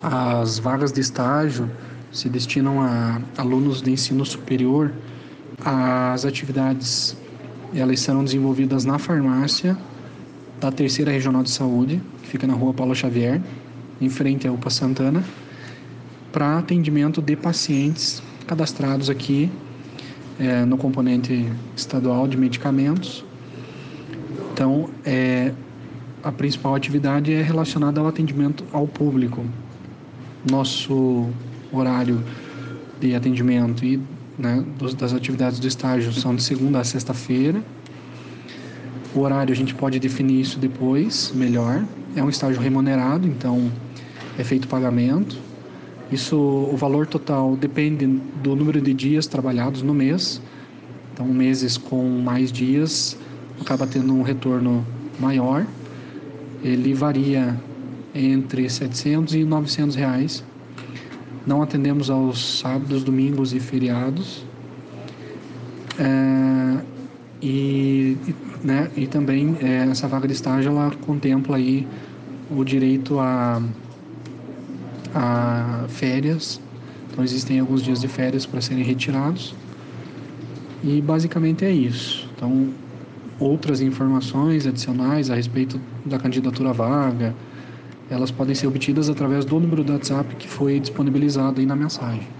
As vagas de estágio se destinam a alunos de ensino superior. As atividades elas serão desenvolvidas na farmácia da Terceira Regional de Saúde, que fica na Rua Paulo Xavier, em frente à UPA Santana, para atendimento de pacientes cadastrados aqui é, no componente estadual de medicamentos. Então, é, a principal atividade é relacionada ao atendimento ao público, nosso horário de atendimento e né, dos, das atividades do estágio são de segunda a sexta-feira. O horário a gente pode definir isso depois, melhor. É um estágio remunerado, então é feito pagamento. Isso, o valor total depende do número de dias trabalhados no mês. Então, meses com mais dias acaba tendo um retorno maior. Ele varia entre 700 e 900 reais. Não atendemos aos sábados, domingos e feriados. É, e, né, e também é, essa vaga de estágio ela contempla aí o direito a, a férias. Então existem alguns dias de férias para serem retirados. E basicamente é isso. Então outras informações adicionais a respeito da candidatura vaga, elas podem ser obtidas através do número do WhatsApp que foi disponibilizado aí na mensagem.